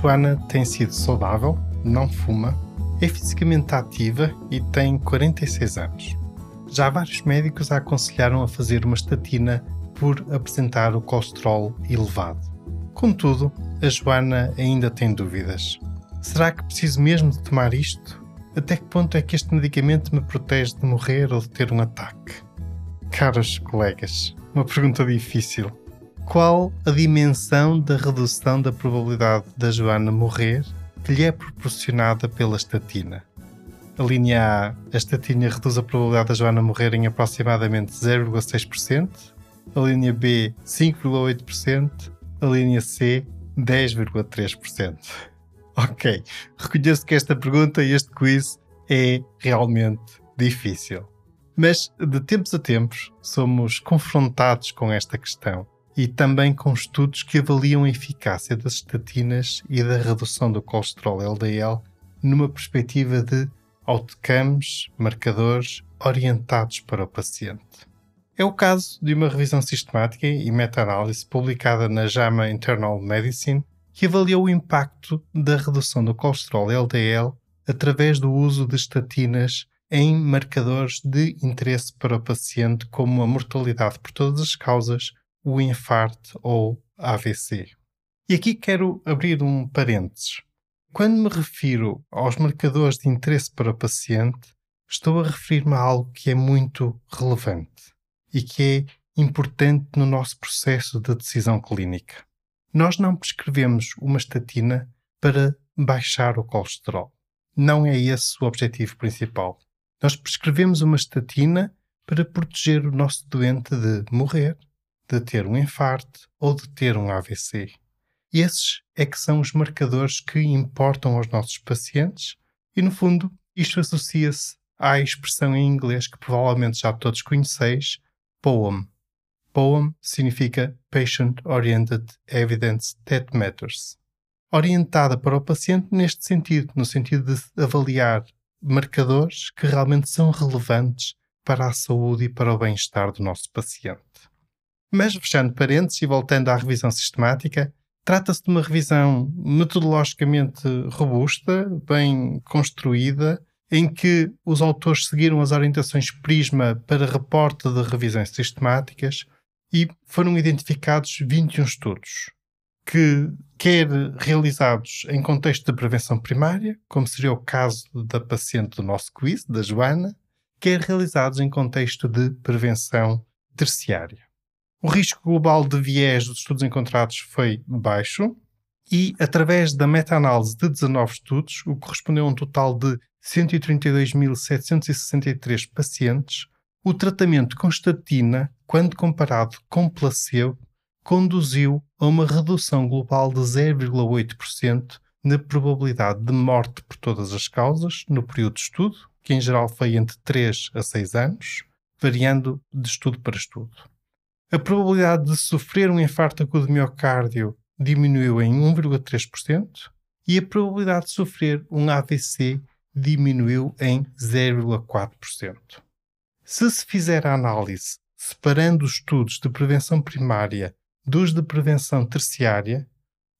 Joana tem sido saudável, não fuma, é fisicamente ativa e tem 46 anos. Já vários médicos a aconselharam a fazer uma estatina por apresentar o colesterol elevado. Contudo, a Joana ainda tem dúvidas. Será que preciso mesmo de tomar isto? Até que ponto é que este medicamento me protege de morrer ou de ter um ataque? Caros colegas, uma pergunta difícil. Qual a dimensão da redução da probabilidade da Joana morrer que lhe é proporcionada pela estatina? A linha A, a estatina reduz a probabilidade da Joana morrer em aproximadamente 0,6%, a linha B, 5,8%, a linha C, 10,3%. Ok, reconheço que esta pergunta e este quiz é realmente difícil. Mas de tempos a tempos somos confrontados com esta questão e também com estudos que avaliam a eficácia das estatinas e da redução do colesterol LDL numa perspectiva de outcomes, marcadores orientados para o paciente. É o caso de uma revisão sistemática e meta-análise publicada na JAMA Internal Medicine que avaliou o impacto da redução do colesterol LDL através do uso de estatinas em marcadores de interesse para o paciente, como a mortalidade por todas as causas, o infarto ou AVC. E aqui quero abrir um parênteses. Quando me refiro aos marcadores de interesse para o paciente, estou a referir-me a algo que é muito relevante e que é importante no nosso processo de decisão clínica. Nós não prescrevemos uma estatina para baixar o colesterol. Não é esse o objetivo principal. Nós prescrevemos uma estatina para proteger o nosso doente de morrer, de ter um infarto ou de ter um AVC. Esses é que são os marcadores que importam aos nossos pacientes e, no fundo, isto associa-se à expressão em inglês que provavelmente já todos conheceis, POEM. POEM significa Patient Oriented Evidence That Matters. Orientada para o paciente neste sentido, no sentido de avaliar marcadores que realmente são relevantes para a saúde e para o bem-estar do nosso paciente. Mas, fechando parênteses e voltando à revisão sistemática, trata-se de uma revisão metodologicamente robusta, bem construída, em que os autores seguiram as orientações Prisma para reporte de revisões sistemáticas e foram identificados 21 estudos, que quer realizados em contexto de prevenção primária, como seria o caso da paciente do nosso quiz, da Joana, quer realizados em contexto de prevenção terciária. O risco global de viés dos estudos encontrados foi baixo e, através da meta-análise de 19 estudos, o que correspondeu a um total de 132.763 pacientes, o tratamento com estatina, quando comparado com placebo, conduziu a uma redução global de 0,8% na probabilidade de morte por todas as causas no período de estudo, que em geral foi entre 3 a 6 anos, variando de estudo para estudo. A probabilidade de sofrer um infarto agudo de miocárdio diminuiu em 1,3% e a probabilidade de sofrer um AVC diminuiu em 0,4%. Se se fizer a análise separando os estudos de prevenção primária dos de prevenção terciária,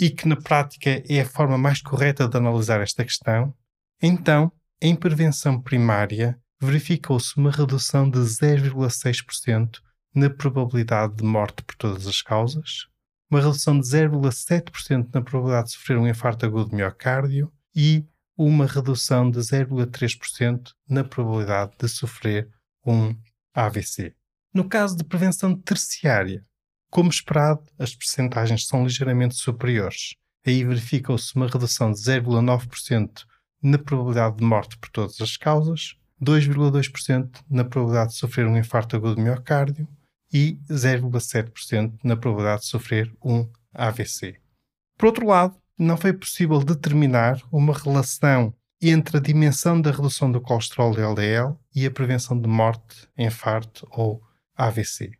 e que na prática é a forma mais correta de analisar esta questão, então, em prevenção primária, verificou-se uma redução de 0,6% na probabilidade de morte por todas as causas, uma redução de 0,7% na probabilidade de sofrer um infarto agudo de miocárdio e uma redução de 0,3% na probabilidade de sofrer um AVC. No caso de prevenção terciária, como esperado, as percentagens são ligeiramente superiores. Aí verificou-se uma redução de 0,9% na probabilidade de morte por todas as causas, 2,2% na probabilidade de sofrer um infarto agudo de miocárdio e 0,7% na probabilidade de sofrer um AVC. Por outro lado, não foi possível determinar uma relação entre a dimensão da redução do colesterol LDL e a prevenção de morte, infarto ou AVC.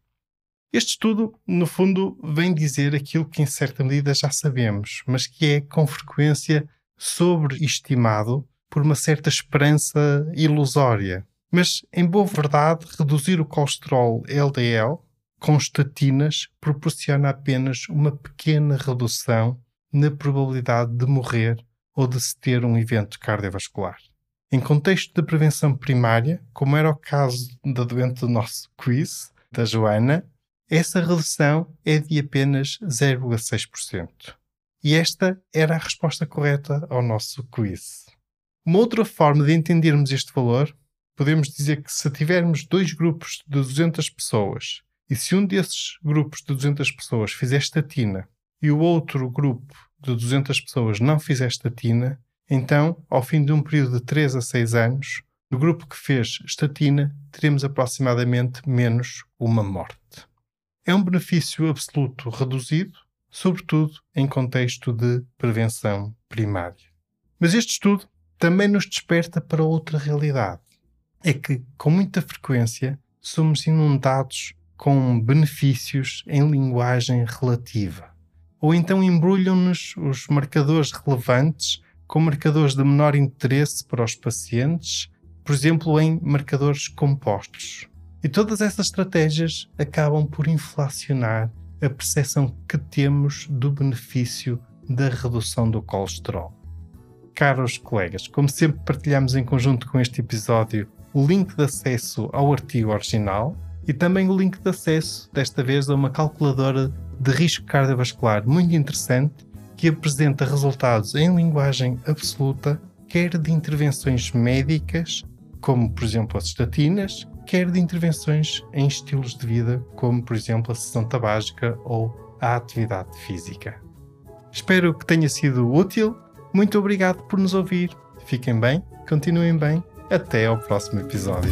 Este estudo, no fundo, vem dizer aquilo que em certa medida já sabemos, mas que é com frequência sobreestimado por uma certa esperança ilusória. Mas, em boa verdade, reduzir o colesterol LDL com estatinas proporciona apenas uma pequena redução na probabilidade de morrer ou de se ter um evento cardiovascular. Em contexto de prevenção primária, como era o caso da doente do nosso quiz, da Joana, essa redução é de apenas 0,6%. E esta era a resposta correta ao nosso quiz. Uma outra forma de entendermos este valor, podemos dizer que se tivermos dois grupos de 200 pessoas e se um desses grupos de 200 pessoas fizer estatina e o outro grupo de 200 pessoas não fizer estatina, então, ao fim de um período de 3 a 6 anos, no grupo que fez estatina, teremos aproximadamente menos uma morte. É um benefício absoluto reduzido, sobretudo em contexto de prevenção primária. Mas este estudo também nos desperta para outra realidade. É que, com muita frequência, somos inundados com benefícios em linguagem relativa. Ou então embrulham-nos os marcadores relevantes com marcadores de menor interesse para os pacientes, por exemplo, em marcadores compostos. E todas essas estratégias acabam por inflacionar a percepção que temos do benefício da redução do colesterol. Caros colegas, como sempre partilhamos em conjunto com este episódio o link de acesso ao artigo original e também o link de acesso, desta vez, a uma calculadora de risco cardiovascular muito interessante que apresenta resultados em linguagem absoluta, quer de intervenções médicas, como por exemplo as estatinas, quer de intervenções em estilos de vida, como por exemplo a sessão tabágica ou a atividade física. Espero que tenha sido útil. Muito obrigado por nos ouvir. Fiquem bem, continuem bem. Até ao próximo episódio.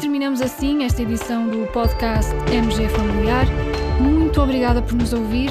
terminamos assim esta edição do podcast MG Familiar. Muito obrigada por nos ouvir.